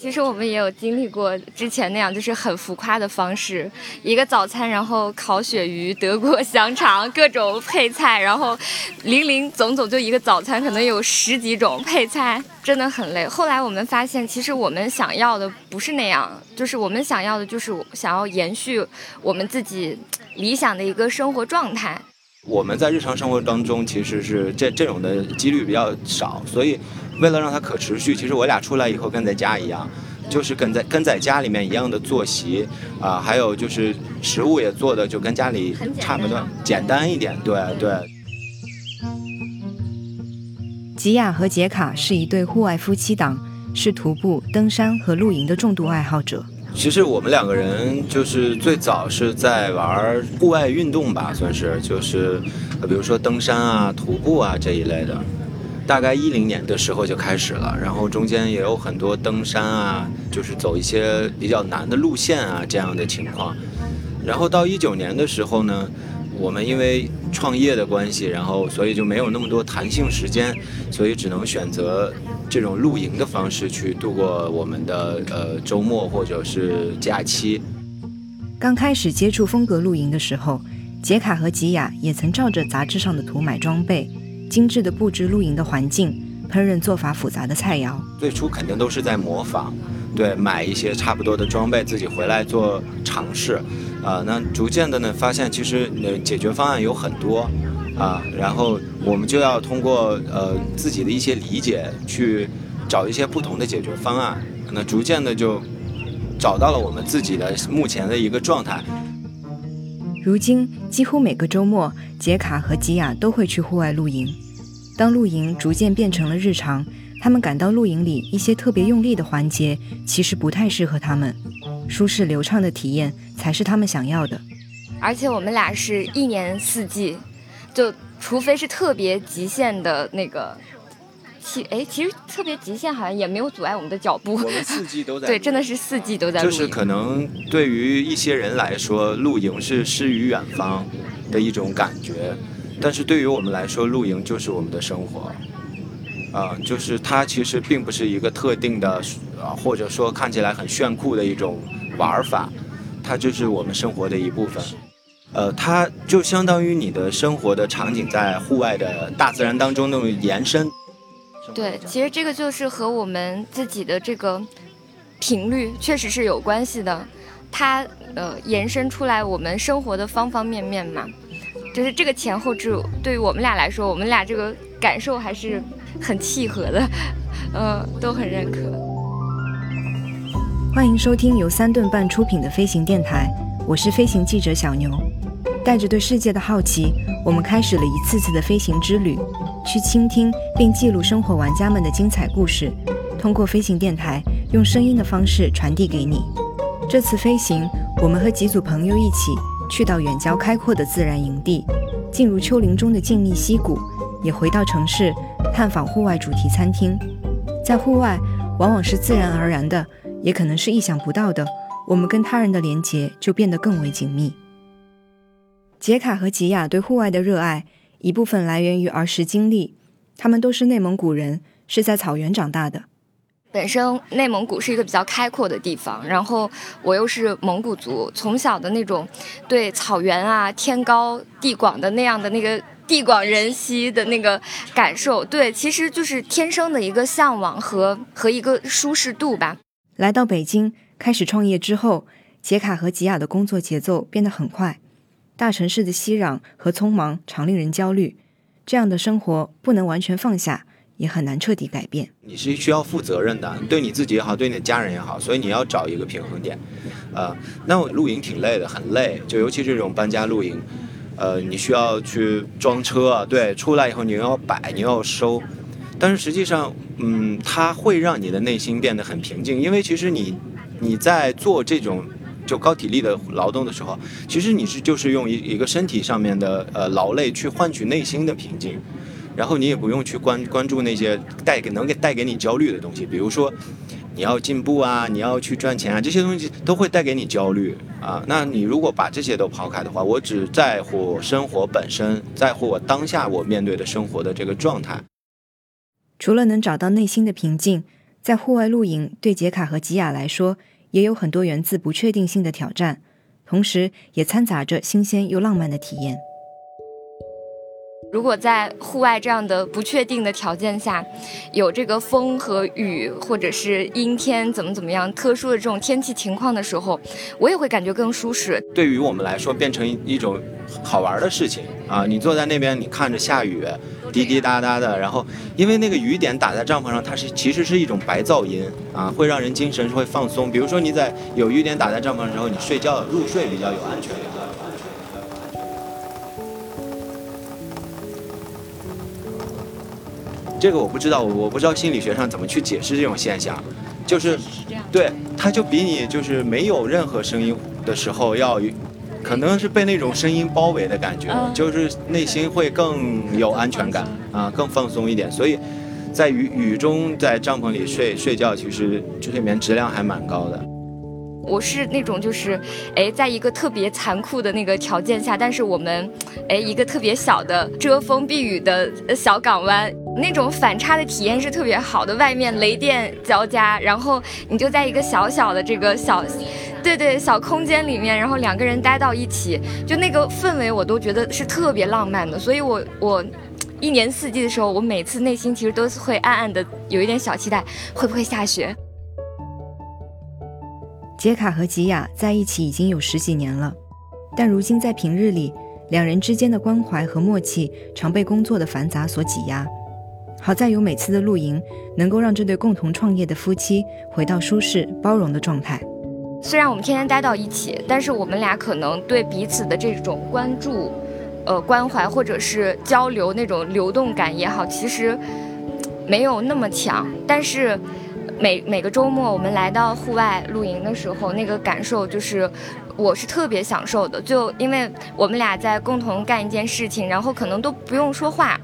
其实我们也有经历过之前那样，就是很浮夸的方式，一个早餐，然后烤鳕鱼、德国香肠，各种配菜，然后零零总总就一个早餐，可能有十几种配菜，真的很累。后来我们发现，其实我们想要的不是那样，就是我们想要的，就是想要延续我们自己理想的一个生活状态。我们在日常生活当中其实是这这种的几率比较少，所以为了让它可持续，其实我俩出来以后跟在家一样，就是跟在跟在家里面一样的作息啊，还有就是食物也做的就跟家里差不多，简单一点，对对。吉雅和杰卡是一对户外夫妻档，是徒步、登山和露营的重度爱好者。其实我们两个人就是最早是在玩户外运动吧，算是就是，比如说登山啊、徒步啊这一类的。大概一零年的时候就开始了，然后中间也有很多登山啊，就是走一些比较难的路线啊这样的情况。然后到一九年的时候呢。我们因为创业的关系，然后所以就没有那么多弹性时间，所以只能选择这种露营的方式去度过我们的呃周末或者是假期。刚开始接触风格露营的时候，杰卡和吉雅也曾照着杂志上的图买装备，精致的布置露营的环境，烹饪做法复杂的菜肴。最初肯定都是在模仿，对，买一些差不多的装备，自己回来做尝试。啊，那逐渐的呢，发现其实呃解决方案有很多，啊，然后我们就要通过呃自己的一些理解去找一些不同的解决方案，那逐渐的就找到了我们自己的目前的一个状态。如今几乎每个周末，杰卡和吉雅都会去户外露营。当露营逐渐变成了日常，他们感到露营里一些特别用力的环节其实不太适合他们。舒适流畅的体验才是他们想要的，而且我们俩是一年四季，就除非是特别极限的那个，其哎其实特别极限好像也没有阻碍我们的脚步。我们四季都在。对，真的是四季都在。就是可能对于一些人来说，露营是诗与远方的一种感觉，但是对于我们来说，露营就是我们的生活。啊，就是它其实并不是一个特定的，啊，或者说看起来很炫酷的一种玩法，它就是我们生活的一部分。呃，它就相当于你的生活的场景在户外的大自然当中那种延伸。对，其实这个就是和我们自己的这个频率确实是有关系的，它呃延伸出来我们生活的方方面面嘛，就是这个前后置对于我们俩来说，我们俩这个感受还是。很契合的，呃，都很认可。欢迎收听由三顿半出品的飞行电台，我是飞行记者小牛。带着对世界的好奇，我们开始了一次次的飞行之旅，去倾听并记录生活玩家们的精彩故事，通过飞行电台用声音的方式传递给你。这次飞行，我们和几组朋友一起去到远郊开阔的自然营地，进入丘陵中的静谧溪谷，也回到城市。探访户外主题餐厅，在户外往往是自然而然的，也可能是意想不到的。我们跟他人的连结就变得更为紧密。杰卡和吉雅对户外的热爱，一部分来源于儿时经历。他们都是内蒙古人，是在草原长大的。本身内蒙古是一个比较开阔的地方，然后我又是蒙古族，从小的那种对草原啊、天高地广的那样的那个。地广人稀的那个感受，对，其实就是天生的一个向往和和一个舒适度吧。来到北京开始创业之后，杰卡和吉雅的工作节奏变得很快，大城市的熙攘和匆忙常令人焦虑。这样的生活不能完全放下，也很难彻底改变。你是需要负责任的，对你自己也好，对你的家人也好，所以你要找一个平衡点。呃，那我露营挺累的，很累，就尤其这种搬家露营。呃，你需要去装车，对，出来以后你要摆，你要收，但是实际上，嗯，它会让你的内心变得很平静，因为其实你你在做这种就高体力的劳动的时候，其实你是就是用一一个身体上面的呃劳累去换取内心的平静，然后你也不用去关关注那些带给能给带给你焦虑的东西，比如说。你要进步啊，你要去赚钱啊，这些东西都会带给你焦虑啊。那你如果把这些都抛开的话，我只在乎生活本身，在乎我当下我面对的生活的这个状态。除了能找到内心的平静，在户外露营对杰卡和吉雅来说，也有很多源自不确定性的挑战，同时也掺杂着新鲜又浪漫的体验。如果在户外这样的不确定的条件下，有这个风和雨，或者是阴天怎么怎么样特殊的这种天气情况的时候，我也会感觉更舒适。对于我们来说，变成一种好玩的事情啊！你坐在那边，你看着下雨，滴滴答答的，然后因为那个雨点打在帐篷上，它是其实是一种白噪音啊，会让人精神会放松。比如说你在有雨点打在帐篷的时候，你睡觉入睡比较有安全感。这个我不知道，我我不知道心理学上怎么去解释这种现象，就是对，它就比你就是没有任何声音的时候要，可能是被那种声音包围的感觉，就是内心会更有安全感啊，更放松一点。所以，在雨雨中在帐篷里睡睡觉，其实睡眠质量还蛮高的。我是那种就是，哎，在一个特别残酷的那个条件下，但是我们，哎，一个特别小的遮风避雨的小港湾，那种反差的体验是特别好的。外面雷电交加，然后你就在一个小小的这个小，对对，小空间里面，然后两个人待到一起，就那个氛围我都觉得是特别浪漫的。所以我我一年四季的时候，我每次内心其实都是会暗暗的有一点小期待，会不会下雪？杰卡和吉雅在一起已经有十几年了，但如今在平日里，两人之间的关怀和默契常被工作的繁杂所挤压。好在有每次的露营，能够让这对共同创业的夫妻回到舒适包容的状态。虽然我们天天待到一起，但是我们俩可能对彼此的这种关注、呃关怀或者是交流那种流动感也好，其实没有那么强，但是。每每个周末，我们来到户外露营的时候，那个感受就是，我是特别享受的。就因为我们俩在共同干一件事情，然后可能都不用说话，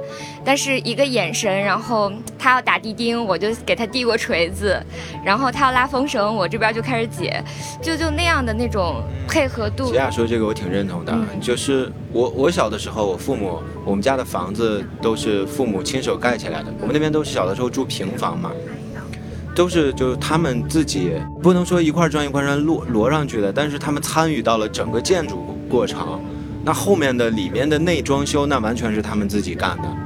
但是一个眼神，然后他要打地钉，我就给他递过锤子，然后他要拉风绳，我这边就开始解，就就那样的那种配合度。吉亚说这个我挺认同的，就是我我小的时候，我父母我们家的房子都是父母亲手盖起来的，我们那边都是小的时候住平房嘛。都是就是他们自己不能说一块砖一块砖摞摞上去的，但是他们参与到了整个建筑过程。那后面的里面的内装修，那完全是他们自己干的。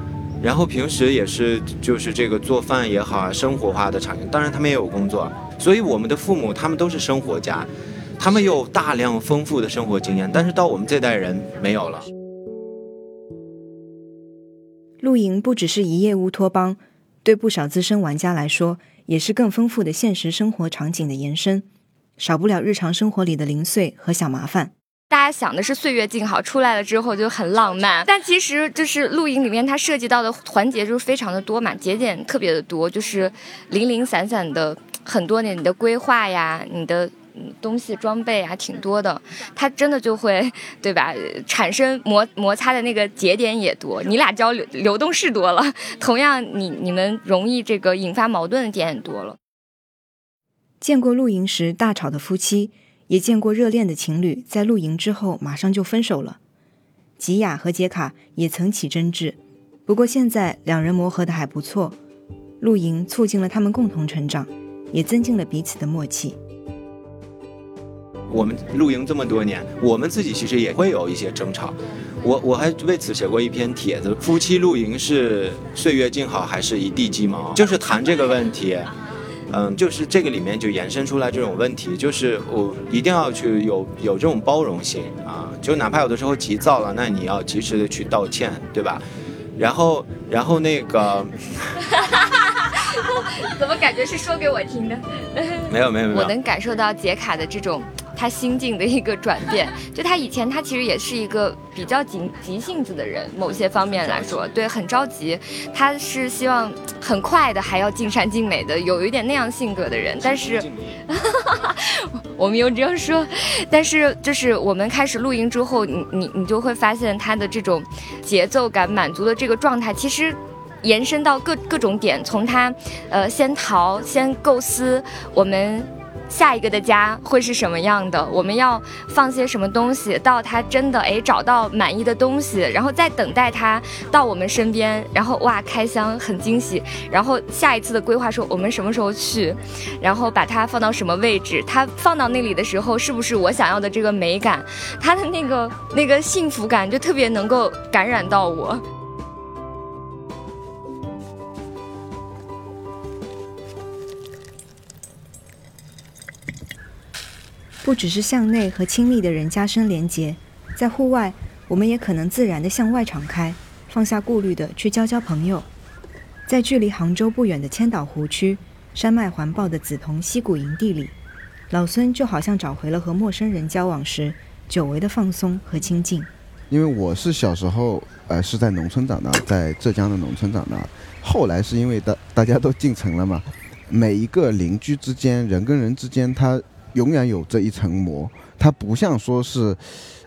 然后平时也是就是这个做饭也好啊，生活化的场景。当然他们也有工作，所以我们的父母他们都是生活家，他们有大量丰富的生活经验。但是到我们这代人没有了。露营不只是一夜乌托邦，对不少资深玩家来说。也是更丰富的现实生活场景的延伸，少不了日常生活里的零碎和小麻烦。大家想的是岁月静好，出来了之后就很浪漫，但其实就是露营里面它涉及到的环节就是非常的多嘛，节点特别的多，就是零零散散的很多年你的规划呀，你的。东西装备还挺多的，它真的就会，对吧？产生摩摩擦的那个节点也多，你俩交流流动式多了，同样你你们容易这个引发矛盾的点也多了。见过露营时大吵的夫妻，也见过热恋的情侣在露营之后马上就分手了。吉雅和杰卡也曾起争执，不过现在两人磨合的还不错。露营促进了他们共同成长，也增进了彼此的默契。我们露营这么多年，我们自己其实也会有一些争吵。我我还为此写过一篇帖子：夫妻露营是岁月静好还是一地鸡毛？就是谈这个问题。嗯，就是这个里面就延伸出来这种问题，就是我一定要去有有这种包容性啊，就哪怕有的时候急躁了，那你要及时的去道歉，对吧？然后然后那个。怎么感觉是说给我听的？没有没有没有，我能感受到杰卡的这种他心境的一个转变。就他以前他其实也是一个比较急急性子的人，某些方面来说，对，很着急。他是希望很快的，还要尽善尽美的，有一点那样性格的人。但是，我们又这样说，但是就是我们开始露营之后，你你你就会发现他的这种节奏感满足的这个状态，其实。延伸到各各种点，从他，呃，先逃，先构思，我们下一个的家会是什么样的，我们要放些什么东西，到他真的哎找到满意的东西，然后再等待他到我们身边，然后哇开箱很惊喜，然后下一次的规划说我们什么时候去，然后把它放到什么位置，它放到那里的时候是不是我想要的这个美感，它的那个那个幸福感就特别能够感染到我。不只是向内和亲密的人加深连结，在户外，我们也可能自然地向外敞开，放下顾虑的去交交朋友。在距离杭州不远的千岛湖区，山脉环抱的紫铜溪谷营地里，老孙就好像找回了和陌生人交往时久违的放松和亲近。因为我是小时候，呃，是在农村长大，在浙江的农村长大，后来是因为大大家都进城了嘛，每一个邻居之间，人跟人之间，他。永远有这一层膜，它不像说是，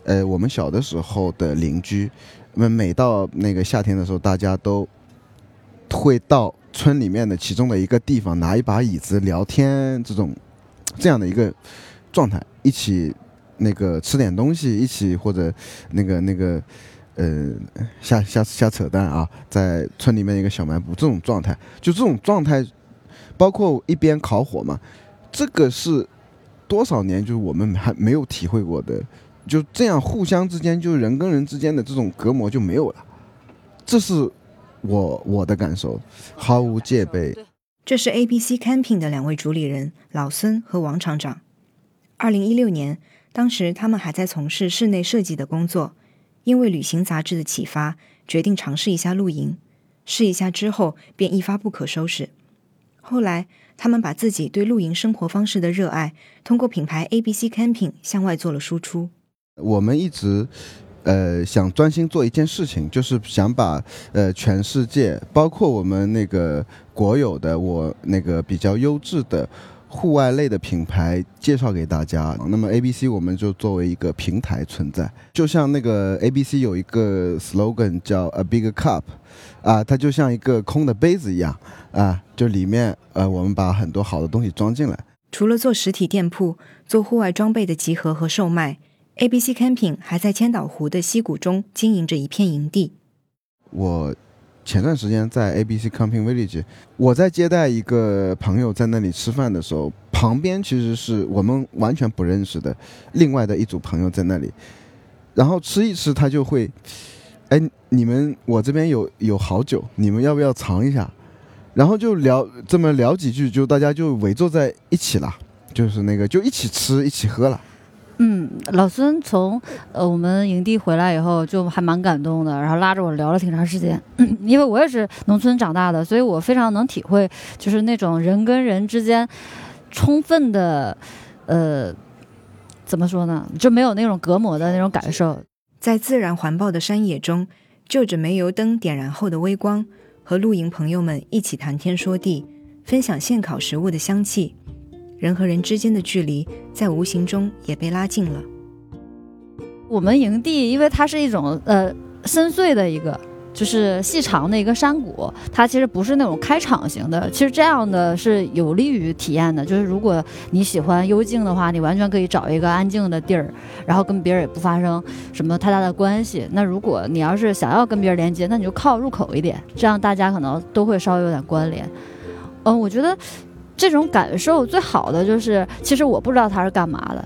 呃，我们小的时候的邻居，那每到那个夏天的时候，大家都会到村里面的其中的一个地方拿一把椅子聊天，这种这样的一个状态，一起那个吃点东西，一起或者那个那个呃瞎瞎瞎扯淡啊，在村里面一个小卖部，这种状态，就这种状态，包括一边烤火嘛，这个是。多少年就是我们还没有体会过的，就这样互相之间，就是人跟人之间的这种隔膜就没有了，这是我我的感受，毫无戒备。这是 A B C Camping 的两位主理人老孙和王厂长。二零一六年，当时他们还在从事室内设计的工作，因为旅行杂志的启发，决定尝试一下露营。试一下之后，便一发不可收拾。后来。他们把自己对露营生活方式的热爱，通过品牌 A B C Camping 向外做了输出。我们一直，呃，想专心做一件事情，就是想把呃全世界，包括我们那个国有的我那个比较优质的户外类的品牌介绍给大家。那么 A B C 我们就作为一个平台存在，就像那个 A B C 有一个 slogan 叫 A Big Cup。啊，它就像一个空的杯子一样啊，就里面呃，我们把很多好的东西装进来。除了做实体店铺、做户外装备的集合和售卖，ABC Camping 还在千岛湖的溪谷中经营着一片营地。我前段时间在 ABC Camping Village，我在接待一个朋友在那里吃饭的时候，旁边其实是我们完全不认识的另外的一组朋友在那里，然后吃一吃，他就会。哎，你们我这边有有好酒，你们要不要尝一下？然后就聊这么聊几句，就大家就围坐在一起了，就是那个就一起吃一起喝了。嗯，老孙从呃我们营地回来以后就还蛮感动的，然后拉着我聊了挺长时间，因为我也是农村长大的，所以我非常能体会，就是那种人跟人之间充分的呃怎么说呢，就没有那种隔膜的那种感受。在自然环抱的山野中，就着煤油灯点燃后的微光，和露营朋友们一起谈天说地，分享现烤食物的香气，人和人之间的距离在无形中也被拉近了。我们营地，因为它是一种呃深邃的一个。就是细长的一个山谷，它其实不是那种开场型的。其实这样的是有利于体验的。就是如果你喜欢幽静的话，你完全可以找一个安静的地儿，然后跟别人也不发生什么太大的关系。那如果你要是想要跟别人连接，那你就靠入口一点，这样大家可能都会稍微有点关联。嗯，我觉得这种感受最好的就是，其实我不知道他是干嘛的。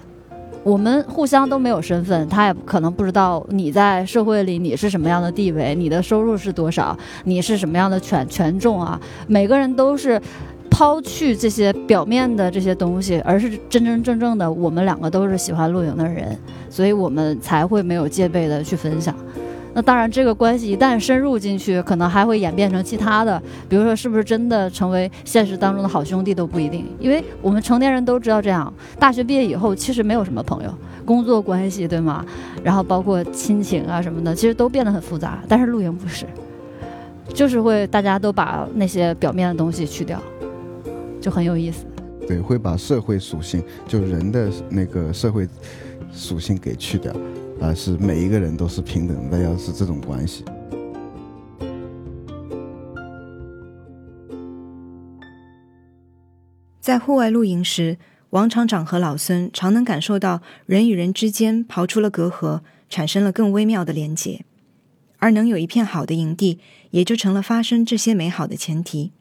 我们互相都没有身份，他也可能不知道你在社会里你是什么样的地位，你的收入是多少，你是什么样的权权重啊？每个人都是抛去这些表面的这些东西，而是真真正正的，我们两个都是喜欢露营的人，所以我们才会没有戒备的去分享。那当然，这个关系一旦深入进去，可能还会演变成其他的，比如说是不是真的成为现实当中的好兄弟都不一定，因为我们成年人都知道这样。大学毕业以后，其实没有什么朋友，工作关系对吗？然后包括亲情啊什么的，其实都变得很复杂。但是露营不是，就是会大家都把那些表面的东西去掉，就很有意思。对，会把社会属性，就人的那个社会属性给去掉。而是每一个人都是平等的，要是这种关系。在户外露营时，王厂长和老孙常能感受到人与人之间刨出了隔阂，产生了更微妙的连结，而能有一片好的营地，也就成了发生这些美好的前提。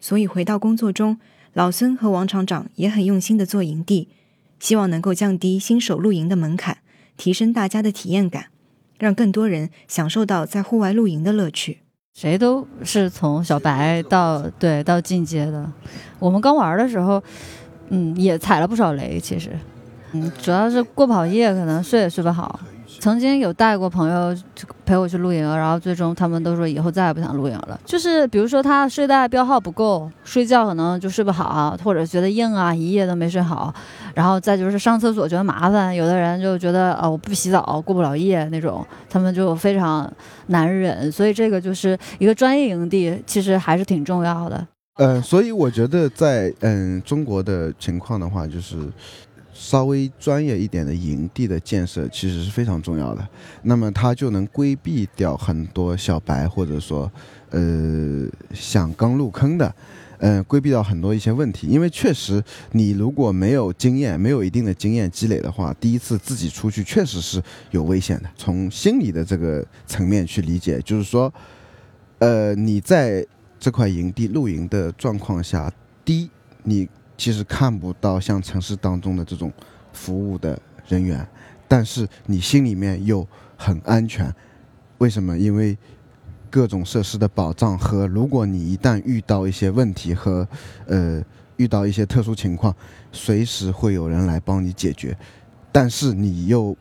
所以回到工作中，老孙和王厂长也很用心的做营地，希望能够降低新手露营的门槛，提升大家的体验感，让更多人享受到在户外露营的乐趣。谁都是从小白到对到进阶的。我们刚玩的时候，嗯，也踩了不少雷。其实，嗯，主要是过不好夜，可能睡也睡不好。曾经有带过朋友陪我去露营，然后最终他们都说以后再也不想露营了。就是比如说他睡袋标号不够，睡觉可能就睡不好，或者觉得硬啊，一夜都没睡好。然后再就是上厕所觉得麻烦，有的人就觉得啊我不洗澡过不了夜那种，他们就非常难忍。所以这个就是一个专业营地，其实还是挺重要的。呃，所以我觉得在嗯中国的情况的话，就是。稍微专业一点的营地的建设其实是非常重要的，那么它就能规避掉很多小白或者说，呃，想刚入坑的，嗯，规避掉很多一些问题。因为确实，你如果没有经验，没有一定的经验积累的话，第一次自己出去确实是有危险的。从心理的这个层面去理解，就是说，呃，你在这块营地露营的状况下，第一，你。其实看不到像城市当中的这种服务的人员，但是你心里面又很安全。为什么？因为各种设施的保障和如果你一旦遇到一些问题和呃遇到一些特殊情况，随时会有人来帮你解决。但是你又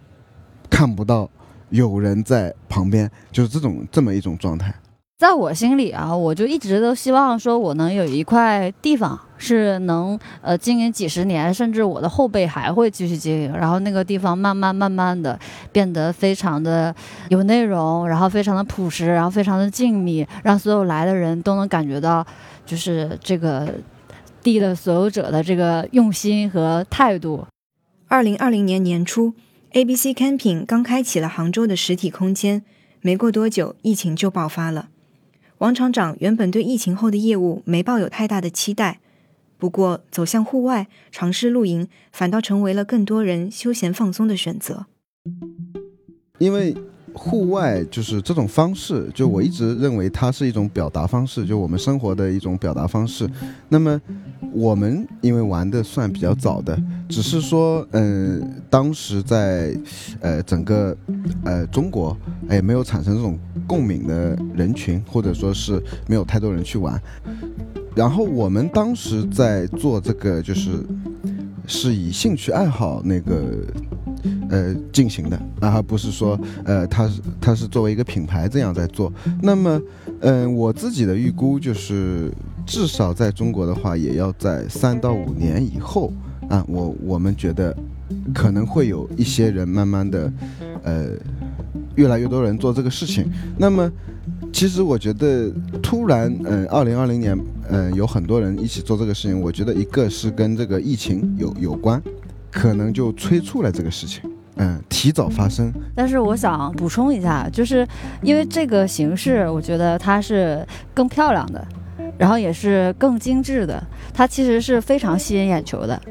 看不到有人在旁边，就是这种这么一种状态。在我心里啊，我就一直都希望说，我能有一块地方是能呃经营几十年，甚至我的后辈还会继续经营。然后那个地方慢慢慢慢的变得非常的有内容，然后非常的朴实，然后非常的静谧，让所有来的人都能感觉到，就是这个地的所有者的这个用心和态度。二零二零年年初，ABC Camping 刚开启了杭州的实体空间，没过多久，疫情就爆发了。王厂长原本对疫情后的业务没抱有太大的期待，不过走向户外尝试露营，反倒成为了更多人休闲放松的选择。因为户外就是这种方式，就我一直认为它是一种表达方式，就我们生活的一种表达方式。那么我们因为玩的算比较早的，只是说，嗯，当时在呃整个呃中国，哎，没有产生这种。共鸣的人群，或者说是没有太多人去玩。然后我们当时在做这个，就是是以兴趣爱好那个呃进行的，而不是说呃它是它是作为一个品牌这样在做。那么嗯，我自己的预估就是，至少在中国的话，也要在三到五年以后啊，我我们觉得可能会有一些人慢慢的呃。越来越多人做这个事情，那么，其实我觉得突然，嗯，二零二零年，嗯，有很多人一起做这个事情，我觉得一个是跟这个疫情有有关，可能就催促了这个事情，嗯，提早发生。但是我想补充一下，就是因为这个形式，我觉得它是更漂亮的，然后也是更精致的，它其实是非常吸引眼球的。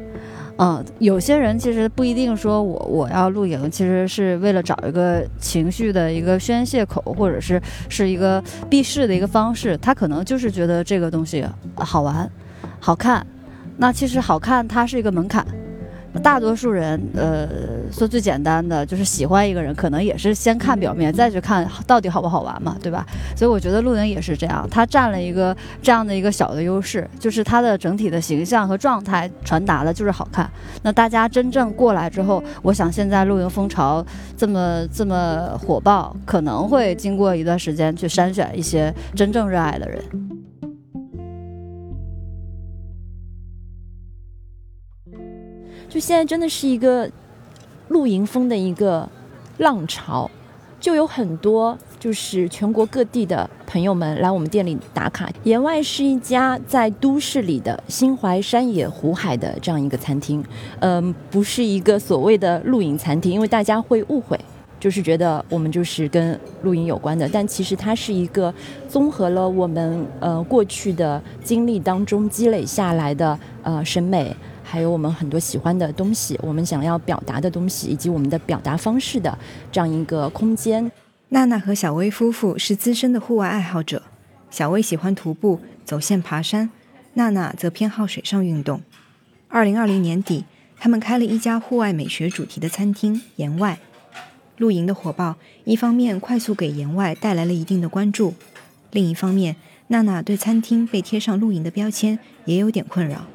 嗯，有些人其实不一定说我我要露营，其实是为了找一个情绪的一个宣泄口，或者是是一个避世的一个方式。他可能就是觉得这个东西好玩、好看。那其实好看，它是一个门槛。大多数人，呃，说最简单的就是喜欢一个人，可能也是先看表面，再去看到底好不好玩嘛，对吧？所以我觉得露营也是这样，它占了一个这样的一个小的优势，就是它的整体的形象和状态传达的就是好看。那大家真正过来之后，我想现在露营风潮这么这么火爆，可能会经过一段时间去筛选一些真正热爱的人。就现在真的是一个露营风的一个浪潮，就有很多就是全国各地的朋友们来我们店里打卡。言外是一家在都市里的心怀山野湖海的这样一个餐厅，嗯，不是一个所谓的露营餐厅，因为大家会误会，就是觉得我们就是跟露营有关的，但其实它是一个综合了我们呃过去的经历当中积累下来的呃审美。还有我们很多喜欢的东西，我们想要表达的东西，以及我们的表达方式的这样一个空间。娜娜和小薇夫妇是资深的户外爱好者，小薇喜欢徒步、走线、爬山，娜娜则偏好水上运动。二零二零年底，他们开了一家户外美学主题的餐厅——岩外。露营的火爆，一方面快速给岩外带来了一定的关注，另一方面，娜娜对餐厅被贴上露营的标签也有点困扰。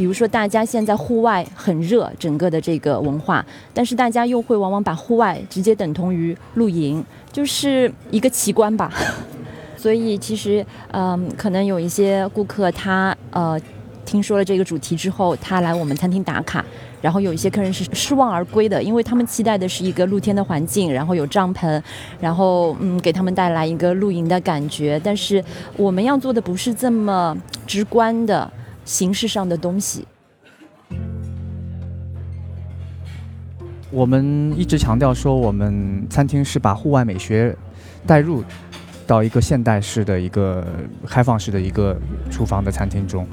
比如说，大家现在户外很热，整个的这个文化，但是大家又会往往把户外直接等同于露营，就是一个奇观吧。所以其实，嗯，可能有一些顾客他呃听说了这个主题之后，他来我们餐厅打卡，然后有一些客人是失望而归的，因为他们期待的是一个露天的环境，然后有帐篷，然后嗯给他们带来一个露营的感觉。但是我们要做的不是这么直观的形式上的东西。我们一直强调说，我们餐厅是把户外美学带入到一个现代式的一个开放式的一个厨房的餐厅中。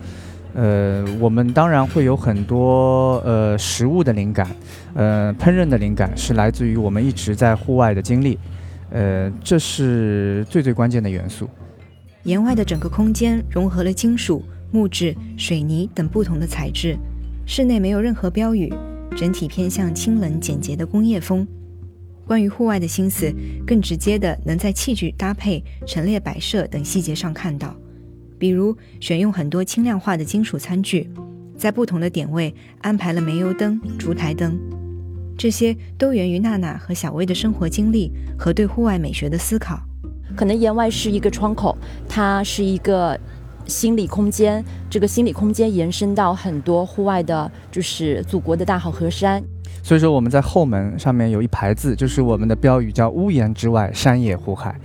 呃，我们当然会有很多呃食物的灵感，呃烹饪的灵感是来自于我们一直在户外的经历，呃，这是最最关键的元素。岩外的整个空间融合了金属、木质、水泥等不同的材质，室内没有任何标语。整体偏向清冷简洁的工业风。关于户外的心思，更直接的能在器具搭配、陈列摆设等细节上看到。比如选用很多轻量化的金属餐具，在不同的点位安排了煤油灯、烛台灯，这些都源于娜娜和小薇的生活经历和对户外美学的思考。可能檐外是一个窗口，它是一个。心理空间，这个心理空间延伸到很多户外的，就是祖国的大好河山。所以说我们在后门上面有一排字，就是我们的标语，叫“屋檐之外，山野湖海”。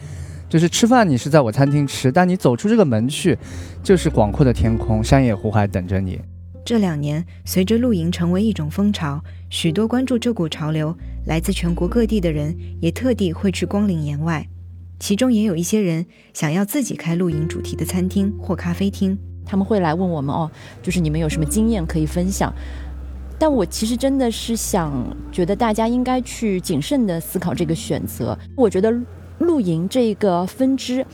就是吃饭你是在我餐厅吃，但你走出这个门去，就是广阔的天空、山野湖海等着你。这两年，随着露营成为一种风潮，许多关注这股潮流、来自全国各地的人也特地会去光临檐外。其中也有一些人想要自己开露营主题的餐厅或咖啡厅，他们会来问我们哦，就是你们有什么经验可以分享？但我其实真的是想，觉得大家应该去谨慎的思考这个选择。我觉得露营这个分支，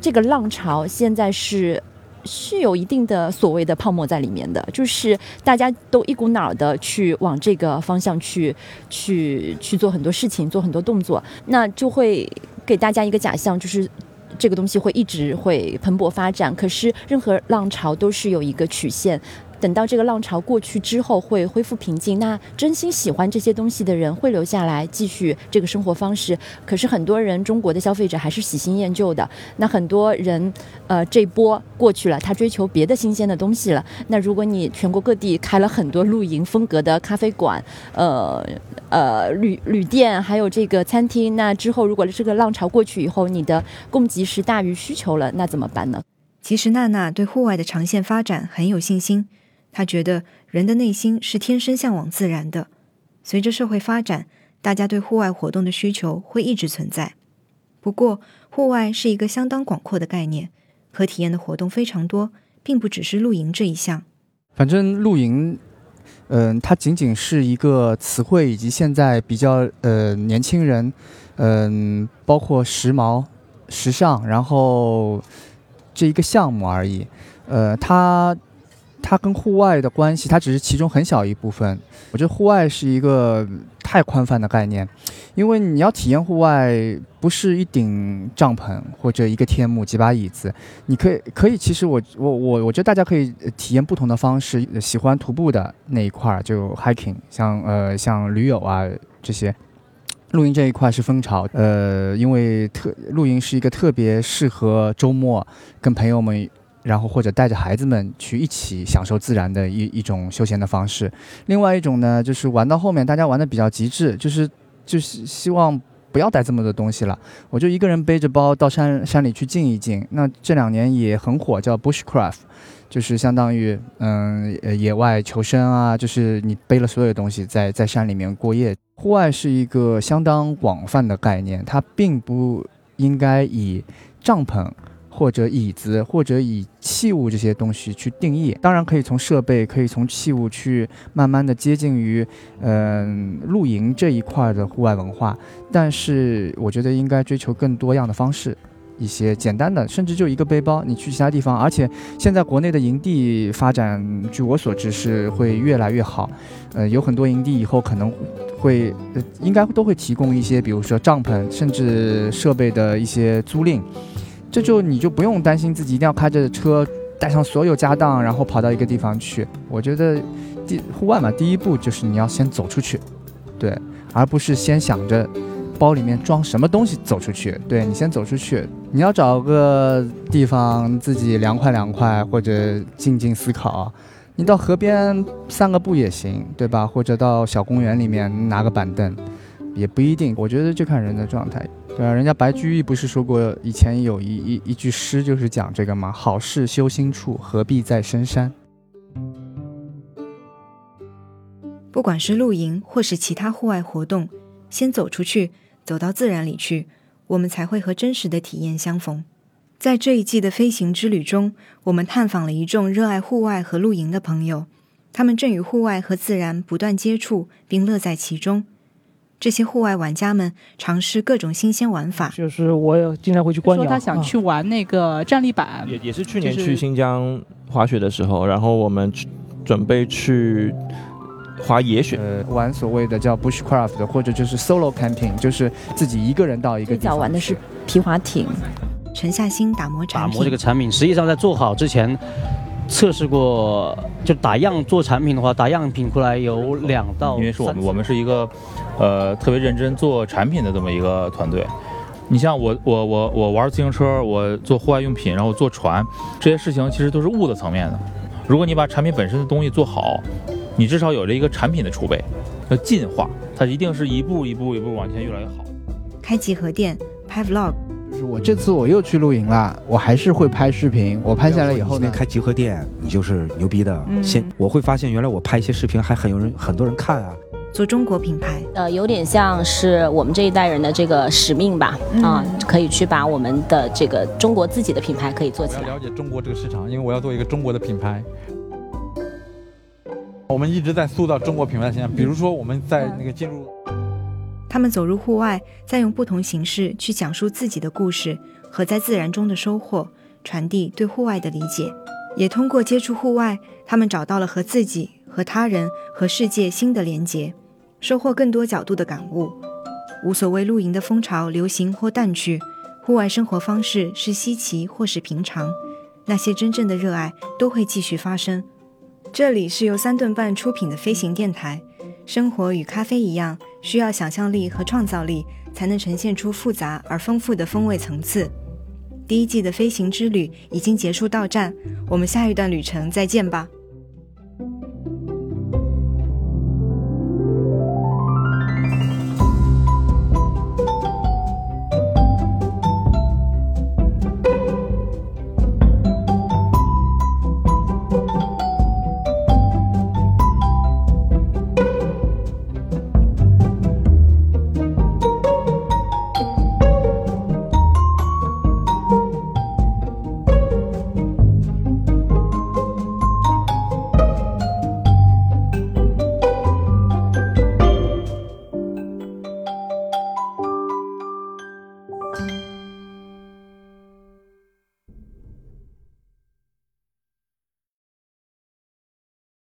这个浪潮现在是是有一定的所谓的泡沫在里面的，就是大家都一股脑的去往这个方向去去去做很多事情，做很多动作，那就会。给大家一个假象，就是这个东西会一直会蓬勃发展。可是任何浪潮都是有一个曲线。等到这个浪潮过去之后，会恢复平静。那真心喜欢这些东西的人会留下来继续这个生活方式。可是很多人，中国的消费者还是喜新厌旧的。那很多人，呃，这波过去了，他追求别的新鲜的东西了。那如果你全国各地开了很多露营风格的咖啡馆，呃呃旅旅店，还有这个餐厅，那之后如果这个浪潮过去以后，你的供给是大于需求了，那怎么办呢？其实娜娜对户外的长线发展很有信心。他觉得人的内心是天生向往自然的，随着社会发展，大家对户外活动的需求会一直存在。不过，户外是一个相当广阔的概念，可体验的活动非常多，并不只是露营这一项。反正露营，嗯，它仅仅是一个词汇，以及现在比较呃年轻人，嗯，包括时髦、时尚，然后这一个项目而已。呃，它。它跟户外的关系，它只是其中很小一部分。我觉得户外是一个太宽泛的概念，因为你要体验户外，不是一顶帐篷或者一个天幕、几把椅子。你可以，可以，其实我我我我觉得大家可以体验不同的方式。喜欢徒步的那一块儿就 hiking，像呃像驴友啊这些，露营这一块是风潮。呃，因为特露营是一个特别适合周末跟朋友们。然后或者带着孩子们去一起享受自然的一一种休闲的方式。另外一种呢，就是玩到后面，大家玩的比较极致，就是就是希望不要带这么多东西了，我就一个人背着包到山山里去静一静。那这两年也很火，叫 bushcraft，就是相当于嗯野外求生啊，就是你背了所有东西在在山里面过夜。户外是一个相当广泛的概念，它并不应该以帐篷。或者椅子，或者以器物这些东西去定义。当然可以从设备，可以从器物去慢慢的接近于，嗯、露营这一块的户外文化。但是我觉得应该追求更多样的方式。一些简单的，甚至就一个背包，你去其他地方，而且现在国内的营地发展，据我所知是会越来越好，呃，有很多营地以后可能会，应该都会提供一些，比如说帐篷，甚至设备的一些租赁，这就你就不用担心自己一定要开着车带上所有家当，然后跑到一个地方去。我觉得第户外嘛，第一步就是你要先走出去，对，而不是先想着。包里面装什么东西走出去？对你先走出去，你要找个地方自己凉快凉快，或者静静思考。你到河边散个步也行，对吧？或者到小公园里面拿个板凳，也不一定。我觉得就看人的状态，对啊。人家白居易不是说过，以前有一一一句诗就是讲这个吗？好事修心处，何必在深山？不管是露营或是其他户外活动，先走出去。走到自然里去，我们才会和真实的体验相逢。在这一季的飞行之旅中，我们探访了一众热爱户外和露营的朋友，他们正与户外和自然不断接触，并乐在其中。这些户外玩家们尝试各种新鲜玩法，就是我也经常会去观鸟。说他想去玩那个站立板，也也是去年去新疆滑雪的时候，然后我们准备去。滑野雪，呃，玩所谓的叫 bushcraft，或者就是 solo camping，就是自己一个人到一个地方。最早玩的是皮划艇。沉下心打磨产品。打磨这个产品，实际上在做好之前，测试过，就打样做产品的话，打样品过来有两到。因为是我们我们是一个，呃，特别认真做产品的这么一个团队。你像我我我我玩自行车，我做户外用品，然后做船，这些事情其实都是物的层面的。如果你把产品本身的东西做好。你至少有了一个产品的储备，要进化，它一定是一步一步一步往前越来越好。开集合店拍 vlog，就是我这次我又去露营了，我还是会拍视频。我拍下来以后呢，开集合店，你就是牛逼的。先我会发现，原来我拍一些视频还很有人很多人看啊。做中国品牌，呃，有点像是我们这一代人的这个使命吧，啊，可以去把我们的这个中国自己的品牌可以做起来。了解中国这个市场，因为我要做一个中国的品牌。我们一直在塑造中国品牌的形象，比如说我们在那个进入，他们走入户外，再用不同形式去讲述自己的故事和在自然中的收获，传递对户外的理解，也通过接触户外，他们找到了和自己、和他人、和世界新的连结，收获更多角度的感悟。无所谓露营的风潮流行或淡去，户外生活方式是稀奇或是平常，那些真正的热爱都会继续发生。这里是由三顿半出品的飞行电台。生活与咖啡一样，需要想象力和创造力，才能呈现出复杂而丰富的风味层次。第一季的飞行之旅已经结束到站，我们下一段旅程再见吧。